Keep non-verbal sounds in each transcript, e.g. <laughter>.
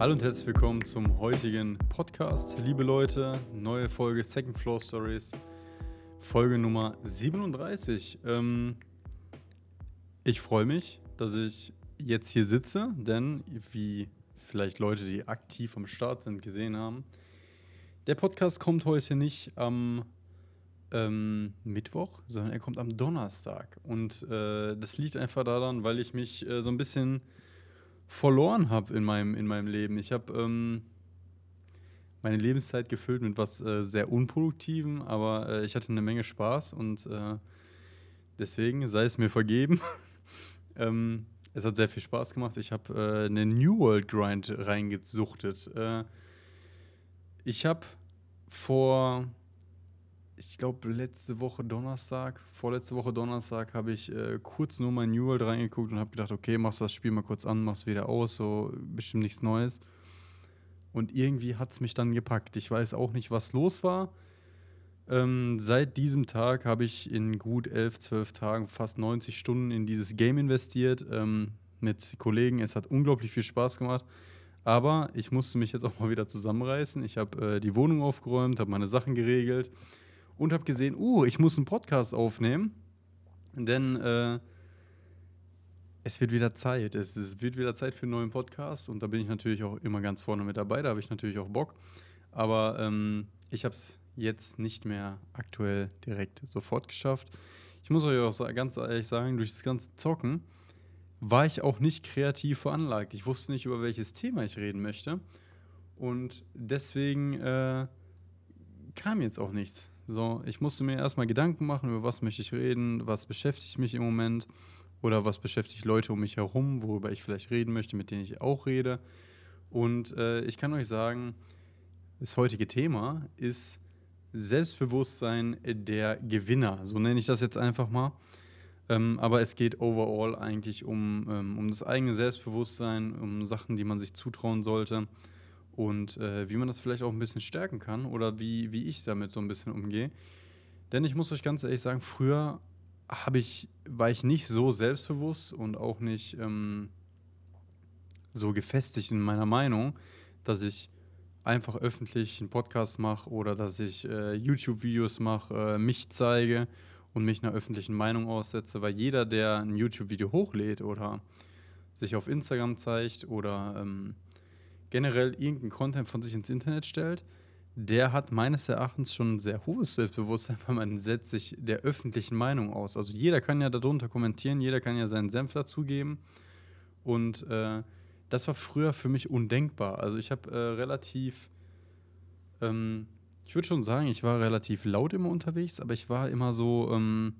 Hallo und herzlich willkommen zum heutigen Podcast. Liebe Leute, neue Folge Second Floor Stories, Folge Nummer 37. Ähm, ich freue mich, dass ich jetzt hier sitze, denn wie vielleicht Leute, die aktiv am Start sind, gesehen haben, der Podcast kommt heute nicht am ähm, Mittwoch, sondern er kommt am Donnerstag. Und äh, das liegt einfach daran, weil ich mich äh, so ein bisschen verloren habe in meinem, in meinem Leben. Ich habe ähm, meine Lebenszeit gefüllt mit was äh, sehr Unproduktivem, aber äh, ich hatte eine Menge Spaß und äh, deswegen sei es mir vergeben. <laughs> ähm, es hat sehr viel Spaß gemacht. Ich habe äh, eine New World Grind reingesuchtet. Ich habe vor ich glaube, letzte Woche Donnerstag, vorletzte Woche Donnerstag, habe ich äh, kurz nur mal New World reingeguckt und habe gedacht, okay, machst das Spiel mal kurz an, machst wieder aus, so bestimmt nichts Neues. Und irgendwie hat es mich dann gepackt. Ich weiß auch nicht, was los war. Ähm, seit diesem Tag habe ich in gut 11, 12 Tagen fast 90 Stunden in dieses Game investiert ähm, mit Kollegen. Es hat unglaublich viel Spaß gemacht. Aber ich musste mich jetzt auch mal wieder zusammenreißen. Ich habe äh, die Wohnung aufgeräumt, habe meine Sachen geregelt und habe gesehen, uh, ich muss einen Podcast aufnehmen, denn äh, es wird wieder Zeit. Es, es, wird wieder Zeit für einen neuen Podcast und da bin ich natürlich auch immer ganz vorne mit dabei. Da habe ich natürlich auch Bock. Aber ähm, ich habe es jetzt nicht mehr aktuell direkt sofort geschafft. Ich muss euch auch ganz ehrlich sagen, durch das ganze Zocken war ich auch nicht kreativ veranlagt. Ich wusste nicht, über welches Thema ich reden möchte. Und deswegen äh, kam jetzt auch nichts. So, ich musste mir erstmal Gedanken machen, über was möchte ich reden, was beschäftigt mich im Moment oder was beschäftigt Leute um mich herum, worüber ich vielleicht reden möchte, mit denen ich auch rede. Und äh, ich kann euch sagen, das heutige Thema ist Selbstbewusstsein der Gewinner. So nenne ich das jetzt einfach mal. Ähm, aber es geht overall eigentlich um, ähm, um das eigene Selbstbewusstsein, um Sachen, die man sich zutrauen sollte und äh, wie man das vielleicht auch ein bisschen stärken kann oder wie, wie ich damit so ein bisschen umgehe. Denn ich muss euch ganz ehrlich sagen, früher ich, war ich nicht so selbstbewusst und auch nicht ähm, so gefestigt in meiner Meinung, dass ich einfach öffentlich einen Podcast mache oder dass ich äh, YouTube-Videos mache, äh, mich zeige und mich einer öffentlichen Meinung aussetze, weil jeder, der ein YouTube-Video hochlädt oder sich auf Instagram zeigt oder ähm, generell irgendeinen Content von sich ins Internet stellt, der hat meines Erachtens schon ein sehr hohes Selbstbewusstsein, weil man setzt sich der öffentlichen Meinung aus. Also jeder kann ja darunter kommentieren, jeder kann ja seinen Senf dazugeben. Und äh, das war früher für mich undenkbar. Also ich habe äh, relativ, ähm, ich würde schon sagen, ich war relativ laut immer unterwegs, aber ich war immer so, ähm,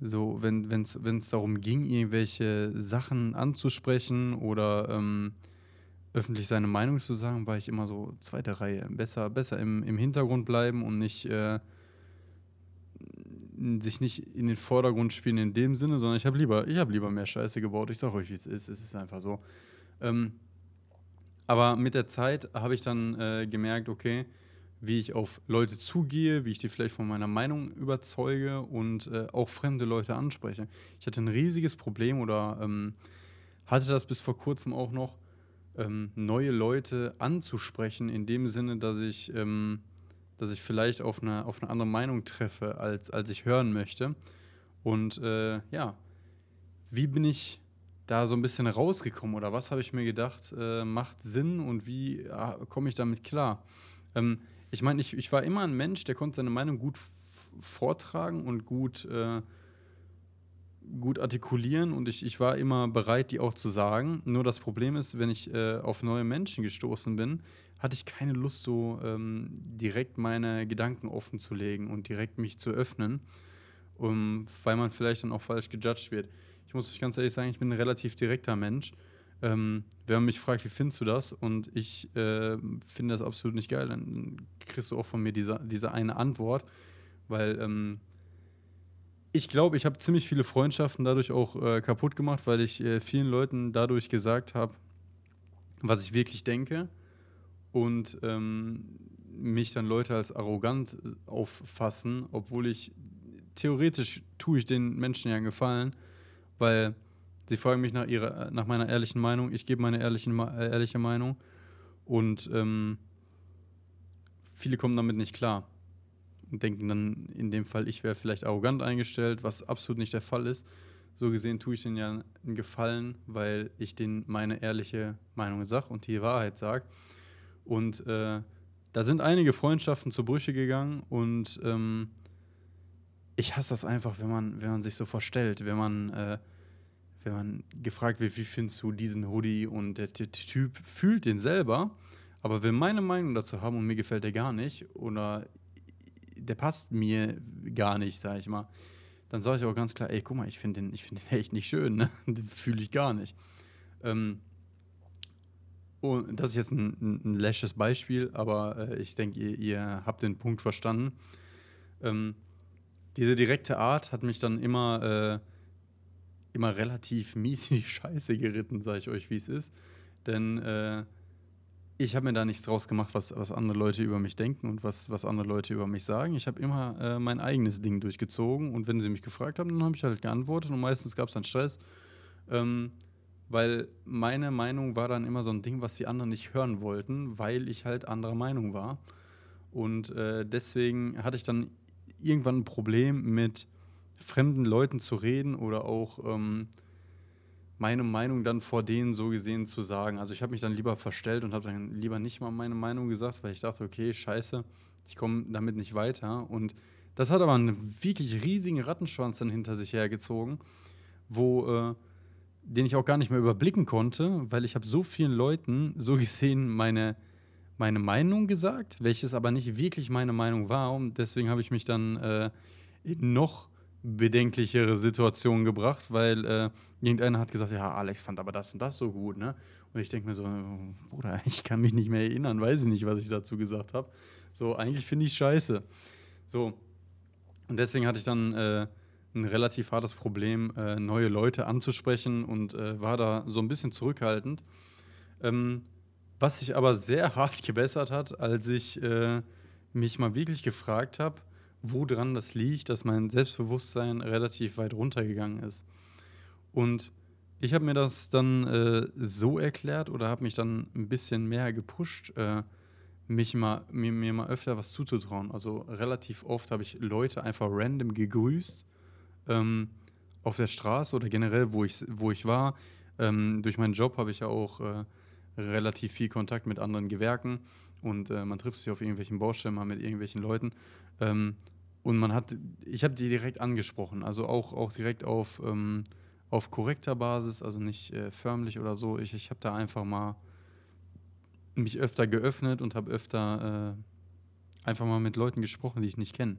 so wenn es darum ging, irgendwelche Sachen anzusprechen oder ähm, öffentlich seine Meinung zu sagen, war ich immer so zweite Reihe. Besser, besser im, im Hintergrund bleiben und nicht äh, sich nicht in den Vordergrund spielen in dem Sinne, sondern ich habe lieber, ich lieber mehr Scheiße gebaut. Ich sage euch, wie es ist. Es ist einfach so. Ähm, aber mit der Zeit habe ich dann äh, gemerkt, okay, wie ich auf Leute zugehe, wie ich die vielleicht von meiner Meinung überzeuge und äh, auch fremde Leute anspreche. Ich hatte ein riesiges Problem oder ähm, hatte das bis vor kurzem auch noch, ähm, neue Leute anzusprechen, in dem Sinne, dass ich, ähm, dass ich vielleicht auf eine, auf eine andere Meinung treffe, als, als ich hören möchte. Und äh, ja, wie bin ich da so ein bisschen rausgekommen oder was habe ich mir gedacht, äh, macht Sinn und wie äh, komme ich damit klar? Ähm, ich meine, ich, ich war immer ein Mensch, der konnte seine Meinung gut vortragen und gut äh, gut artikulieren und ich, ich war immer bereit, die auch zu sagen. Nur das Problem ist, wenn ich äh, auf neue Menschen gestoßen bin, hatte ich keine Lust, so ähm, direkt meine Gedanken offen zu legen und direkt mich zu öffnen, um, weil man vielleicht dann auch falsch gejudged wird. Ich muss euch ganz ehrlich sagen, ich bin ein relativ direkter Mensch. Ähm, wenn man mich fragt, wie findest du das? Und ich äh, finde das absolut nicht geil, dann kriegst du auch von mir diese, diese eine Antwort, weil ähm, ich glaube, ich habe ziemlich viele Freundschaften dadurch auch äh, kaputt gemacht, weil ich äh, vielen Leuten dadurch gesagt habe, was ich wirklich denke und ähm, mich dann Leute als arrogant auffassen, obwohl ich theoretisch tue ich den Menschen ja einen Gefallen, weil sie fragen mich nach, ihrer, nach meiner ehrlichen Meinung, ich gebe meine ehrlichen, äh, ehrliche Meinung und ähm, viele kommen damit nicht klar und denken dann in dem Fall, ich wäre vielleicht arrogant eingestellt, was absolut nicht der Fall ist. So gesehen tue ich denen ja einen Gefallen, weil ich denen meine ehrliche Meinung sage und die Wahrheit sage. Und äh, da sind einige Freundschaften zu Brüche gegangen und ähm, ich hasse das einfach, wenn man, wenn man sich so verstellt, wenn man, äh, wenn man gefragt wird, wie findest du diesen Hoodie und der, Typ fühlt den selber, aber will meine Meinung dazu haben und mir gefällt der gar nicht oder der passt mir gar nicht, sag ich mal, dann sage ich auch ganz klar, ey, guck mal, ich finde den, find den <laughs> echt nicht schön, ne? den fühle ich gar nicht. Ähm, und das ist jetzt ein, ein, ein läsches Beispiel, aber äh, ich denke, ihr, ihr, habt den Punkt verstanden. Ähm, diese direkte Art hat mich dann immer, äh, immer relativ <laughs> mies in die Scheiße geritten, sage ich euch, wie es ist. Denn äh, ich habe mir da nichts draus gemacht, was, was andere Leute über mich denken und was, was andere Leute über mich sagen. Ich habe immer äh, mein eigenes Ding durchgezogen und wenn sie mich gefragt haben, dann habe ich halt geantwortet und meistens gab es dann Stress. Ähm, weil meine Meinung war dann immer so ein Ding, was die anderen nicht hören wollten, weil ich halt anderer Meinung war. Und äh, deswegen hatte ich dann irgendwann ein Problem mit fremden Leuten zu reden oder auch ähm, meine Meinung dann vor denen so gesehen zu sagen. Also ich habe mich dann lieber verstellt und habe dann lieber nicht mal meine Meinung gesagt, weil ich dachte, okay, scheiße, ich komme damit nicht weiter. Und das hat aber einen wirklich riesigen Rattenschwanz dann hinter sich hergezogen, wo äh, den ich auch gar nicht mehr überblicken konnte, weil ich habe so vielen Leuten so gesehen meine, meine Meinung gesagt, welches aber nicht wirklich meine Meinung war. Und deswegen habe ich mich dann äh, noch bedenklichere Situationen gebracht, weil äh, irgendeiner hat gesagt, ja, Alex fand aber das und das so gut, ne? Und ich denke mir so, Bruder, <laughs> ich kann mich nicht mehr erinnern, weiß ich nicht, was ich dazu gesagt habe. So, eigentlich finde ich scheiße. So. Und deswegen hatte ich dann äh, ein relativ hartes Problem, äh, neue Leute anzusprechen und äh, war da so ein bisschen zurückhaltend. Ähm, was sich aber sehr <laughs> hart gebessert hat, als ich äh, mich mal wirklich gefragt habe, woran das liegt, dass mein Selbstbewusstsein relativ weit runtergegangen ist. Und ich habe mir das dann äh, so erklärt oder habe mich dann ein bisschen mehr gepusht, äh, mich mal, mir, mir, mal öfter was zuzutrauen. Also relativ oft habe ich Leute einfach random gegrüßt ähm, auf der Straße oder generell, wo ich, wo ich war. Ähm, durch meinen Job habe ich ja auch äh, relativ viel Kontakt mit anderen Gewerken und äh, man trifft sich auf irgendwelchen Baustellen mal mit irgendwelchen Leuten. Ähm, und man hat, ich habe die direkt angesprochen, also auch, auch direkt auf, ähm, auf korrekter Basis, also nicht äh, förmlich oder so. Ich, ich habe da einfach mal mich öfter geöffnet und habe öfter äh, einfach mal mit Leuten gesprochen, die ich nicht kenne.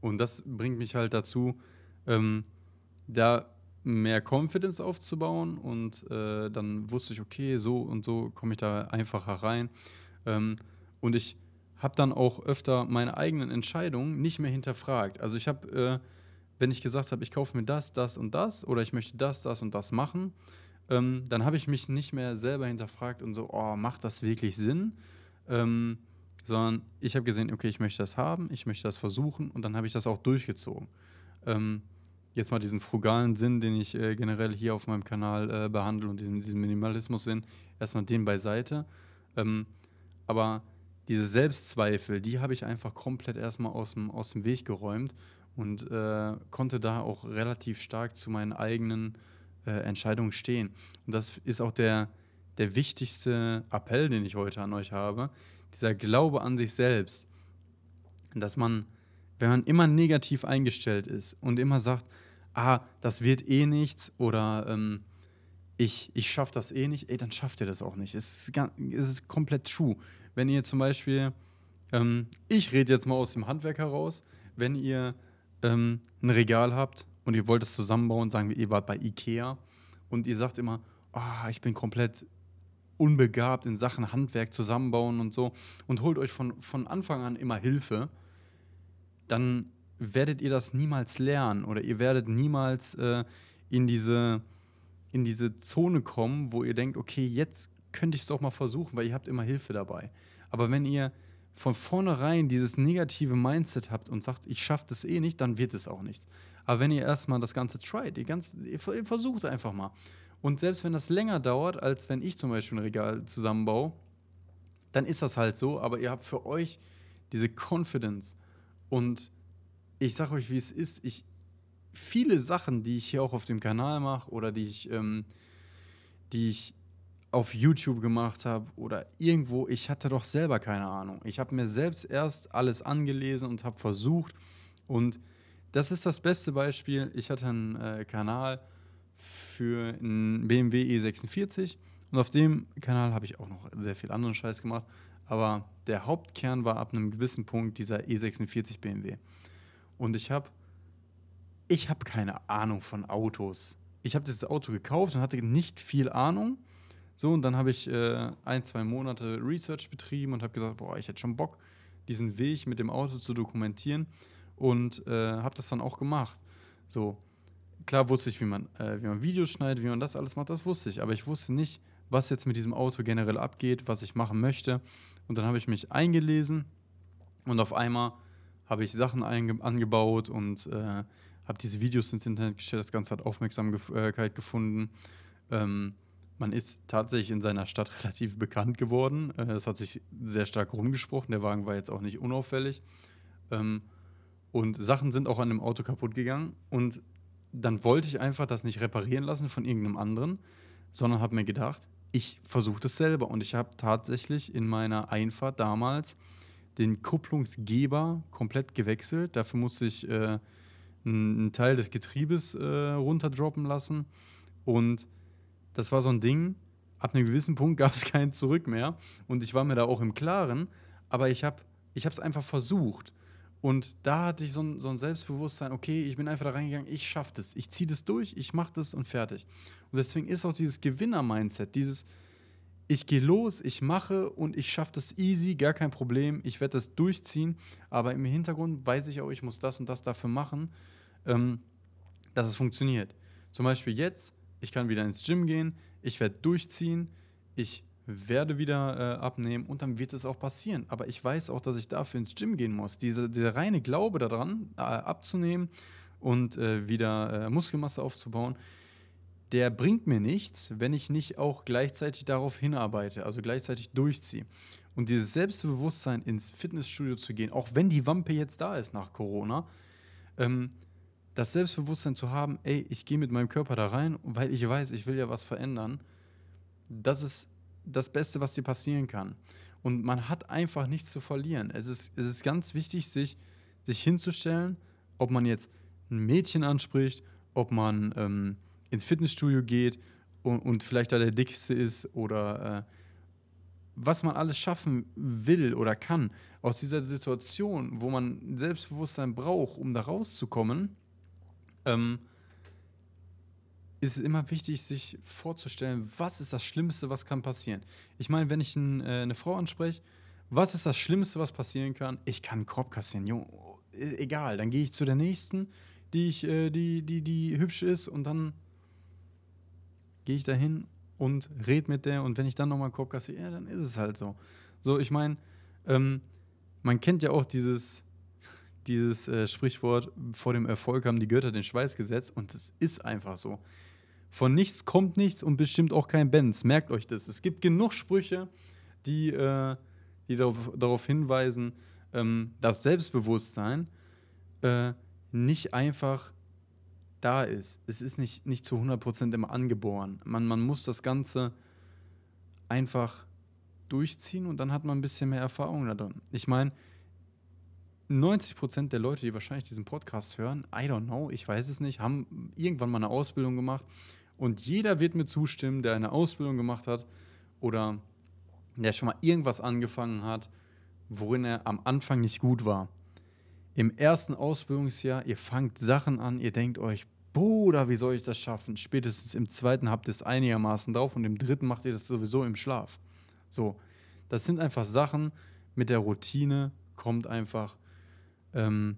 Und das bringt mich halt dazu, ähm, da mehr Confidence aufzubauen und äh, dann wusste ich, okay, so und so komme ich da einfacher rein. Ähm, und ich habe dann auch öfter meine eigenen Entscheidungen nicht mehr hinterfragt. Also ich habe, äh, wenn ich gesagt habe, ich kaufe mir das, das und das oder ich möchte das, das und das machen, ähm, dann habe ich mich nicht mehr selber hinterfragt und so, oh, macht das wirklich Sinn? Ähm, sondern ich habe gesehen, okay, ich möchte das haben, ich möchte das versuchen und dann habe ich das auch durchgezogen. Ähm, jetzt mal diesen frugalen Sinn, den ich äh, generell hier auf meinem Kanal äh, behandle und diesen, diesen Minimalismus-Sinn, erstmal den beiseite. Ähm, aber diese Selbstzweifel, die habe ich einfach komplett erstmal aus dem, Weg geräumt und äh, konnte da auch relativ stark zu meinen eigenen äh, Entscheidungen stehen. Und das ist auch der, der wichtigste Appell, den ich heute an euch habe dieser Glaube an sich selbst, dass man, wenn man immer negativ eingestellt ist und immer sagt, ah, das wird eh nichts oder ähm, ich, ich schaffe das eh nicht, ey, dann schafft ihr das auch nicht. Es ist, es ist komplett true. Wenn ihr zum Beispiel, ähm, ich rede jetzt mal aus dem Handwerk heraus, wenn ihr ähm, ein Regal habt und ihr wollt es zusammenbauen, sagen wir, ihr wart bei Ikea und ihr sagt immer, ah, ich bin komplett unbegabt in Sachen Handwerk zusammenbauen und so und holt euch von, von Anfang an immer Hilfe, dann werdet ihr das niemals lernen oder ihr werdet niemals äh, in, diese, in diese Zone kommen, wo ihr denkt, okay, jetzt könnte ich es doch mal versuchen, weil ihr habt immer Hilfe dabei. Aber wenn ihr von vornherein dieses negative Mindset habt und sagt, ich schaffe das eh nicht, dann wird es auch nichts. Aber wenn ihr erstmal das Ganze tried, ihr, ganz, ihr versucht einfach mal. Und selbst wenn das länger dauert, als wenn ich zum Beispiel ein Regal zusammenbaue, dann ist das halt so. Aber ihr habt für euch diese Confidence. Und ich sage euch, wie es ist. Ich, viele Sachen, die ich hier auch auf dem Kanal mache oder die ich, ähm, die ich auf YouTube gemacht habe oder irgendwo, ich hatte doch selber keine Ahnung. Ich habe mir selbst erst alles angelesen und habe versucht. Und das ist das beste Beispiel. Ich hatte einen äh, Kanal für einen BMW E46 und auf dem Kanal habe ich auch noch sehr viel anderen Scheiß gemacht. Aber der Hauptkern war ab einem gewissen Punkt dieser E46 BMW. Und ich habe ich habe keine Ahnung von Autos. Ich habe dieses Auto gekauft und hatte nicht viel Ahnung so, und dann habe ich äh, ein, zwei Monate Research betrieben und habe gesagt, boah, ich hätte schon Bock, diesen Weg mit dem Auto zu dokumentieren und äh, habe das dann auch gemacht. So, klar wusste ich, wie man, äh, wie man Videos schneidet, wie man das alles macht, das wusste ich, aber ich wusste nicht, was jetzt mit diesem Auto generell abgeht, was ich machen möchte. Und dann habe ich mich eingelesen und auf einmal habe ich Sachen angebaut und äh, habe diese Videos ins Internet gestellt. Das Ganze hat Aufmerksamkeit gefunden. Ähm, man ist tatsächlich in seiner Stadt <laughs> relativ bekannt geworden. Äh, es hat sich sehr stark rumgesprochen. Der Wagen war jetzt auch nicht unauffällig. Ähm, und Sachen sind auch an dem Auto kaputt gegangen. Und dann wollte ich einfach das nicht reparieren lassen von irgendeinem anderen, sondern habe mir gedacht, ich versuche das selber. Und ich habe tatsächlich in meiner Einfahrt damals den Kupplungsgeber komplett gewechselt. Dafür musste ich äh, einen Teil des Getriebes äh, runterdroppen lassen. Und das war so ein Ding, ab einem gewissen Punkt <laughs> gab es kein Zurück mehr. Und ich war mir da auch im Klaren, aber ich habe es einfach versucht. Und da hatte ich so ein, so ein Selbstbewusstsein, okay, ich bin einfach da reingegangen, ich schaffe das, ich ziehe das durch, ich mache das und fertig. Und deswegen ist auch dieses Gewinner-Mindset, dieses, ich gehe los, ich mache und ich schaffe das easy, gar kein Problem, ich werde das durchziehen, aber im Hintergrund weiß ich auch, ich muss das und das dafür machen, ähm, dass es funktioniert. Zum Beispiel jetzt ich kann wieder ins Gym gehen, ich werde durchziehen, ich werde wieder äh, abnehmen und dann wird es auch passieren. Aber ich weiß auch, dass ich dafür ins Gym gehen muss. Diese, dieser reine Glaube daran, äh, abzunehmen und äh, wieder äh, Muskelmasse aufzubauen, der bringt mir nichts, wenn ich nicht auch gleichzeitig darauf hinarbeite, also gleichzeitig durchziehe. Und dieses Selbstbewusstsein ins Fitnessstudio zu gehen, auch wenn die Wampe jetzt da ist nach Corona, ähm, das Selbstbewusstsein zu haben, ey, ich gehe mit meinem Körper da rein, weil ich weiß, ich will ja was verändern, das ist das Beste, was dir passieren kann. Und man hat einfach nichts zu verlieren. Es ist, es ist ganz wichtig, sich, sich hinzustellen, ob man jetzt ein Mädchen anspricht, ob man ähm, ins Fitnessstudio geht und, und, vielleicht da der Dickste ist oder äh, was man alles schaffen will oder kann aus dieser Situation, wo man Selbstbewusstsein braucht, um da rauszukommen ähm, ist es immer wichtig, sich vorzustellen, was ist das Schlimmste, was kann passieren. Ich meine, wenn ich ein, äh, eine Frau anspreche, was ist das Schlimmste, was passieren kann? Ich kann einen Korb kassieren, jo, egal. Dann gehe ich zu der nächsten, die, ich, äh, die, die, die hübsch ist und dann gehe ich dahin und rede mit der und wenn ich dann nochmal kassiere, ja, dann ist es halt so. So, ich meine, ähm, man kennt ja auch dieses, <laughs> dieses äh, Sprichwort, vor dem Erfolg haben die Götter den Schweiß gesetzt und es ist einfach so. Von nichts kommt nichts und bestimmt auch kein Benz. Merkt euch das. Es gibt genug Sprüche, die, äh, die darauf, darauf, hinweisen, ähm, dass Selbstbewusstsein äh, nicht einfach da ist. Es ist nicht, nicht zu 100% immer angeboren. Man, man muss das Ganze einfach durchziehen und dann hat man ein bisschen mehr Erfahrung da drin. Ich meine, 90% der Leute, die wahrscheinlich diesen Podcast hören, I don't know, ich weiß es nicht, haben irgendwann mal eine Ausbildung gemacht. Und jeder wird mir zustimmen, der eine Ausbildung gemacht hat oder der schon mal irgendwas angefangen hat, worin er am Anfang nicht gut war. Im ersten Ausbildungsjahr, ihr fangt Sachen an, ihr denkt euch, Bruder, wie soll ich das schaffen? Spätestens im zweiten habt ihr es einigermaßen drauf und im dritten macht ihr das sowieso im Schlaf. So, das sind einfach Sachen, mit der Routine kommt einfach ähm,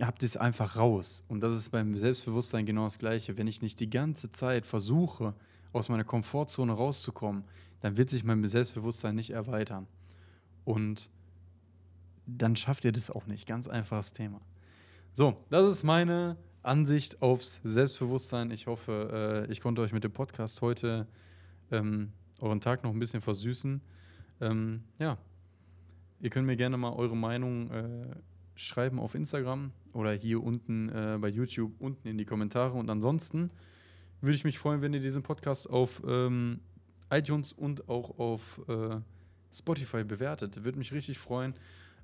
habt es einfach raus. Und das ist beim Selbstbewusstsein genau das Gleiche. Wenn ich nicht die ganze Zeit versuche, aus meiner Komfortzone rauszukommen, dann wird sich mein Selbstbewusstsein nicht erweitern. und dann schafft ihr das auch nicht. Ganz einfaches Thema. So, das ist meine Ansicht aufs Selbstbewusstsein. Ich hoffe, äh, ich konnte euch mit dem Podcast heute ähm, euren Tag noch ein bisschen versüßen. Ähm, ja, ihr könnt mir gerne mal eure Meinung äh, schreiben auf Instagram oder hier unten äh, bei YouTube unten in die Kommentare. Und ansonsten würde ich mich freuen, wenn ihr diesen Podcast auf ähm, iTunes und auch auf äh, Spotify bewertet. Würde mich richtig freuen.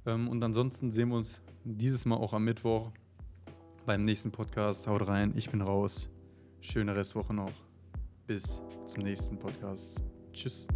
Ähm, und ansonsten sehen wir uns dieses Mal auch am Mittwoch beim nächsten Podcast. Haut rein, ich bin raus. Schöne Restwoche noch. Bis zum nächsten Podcast. Tschüss.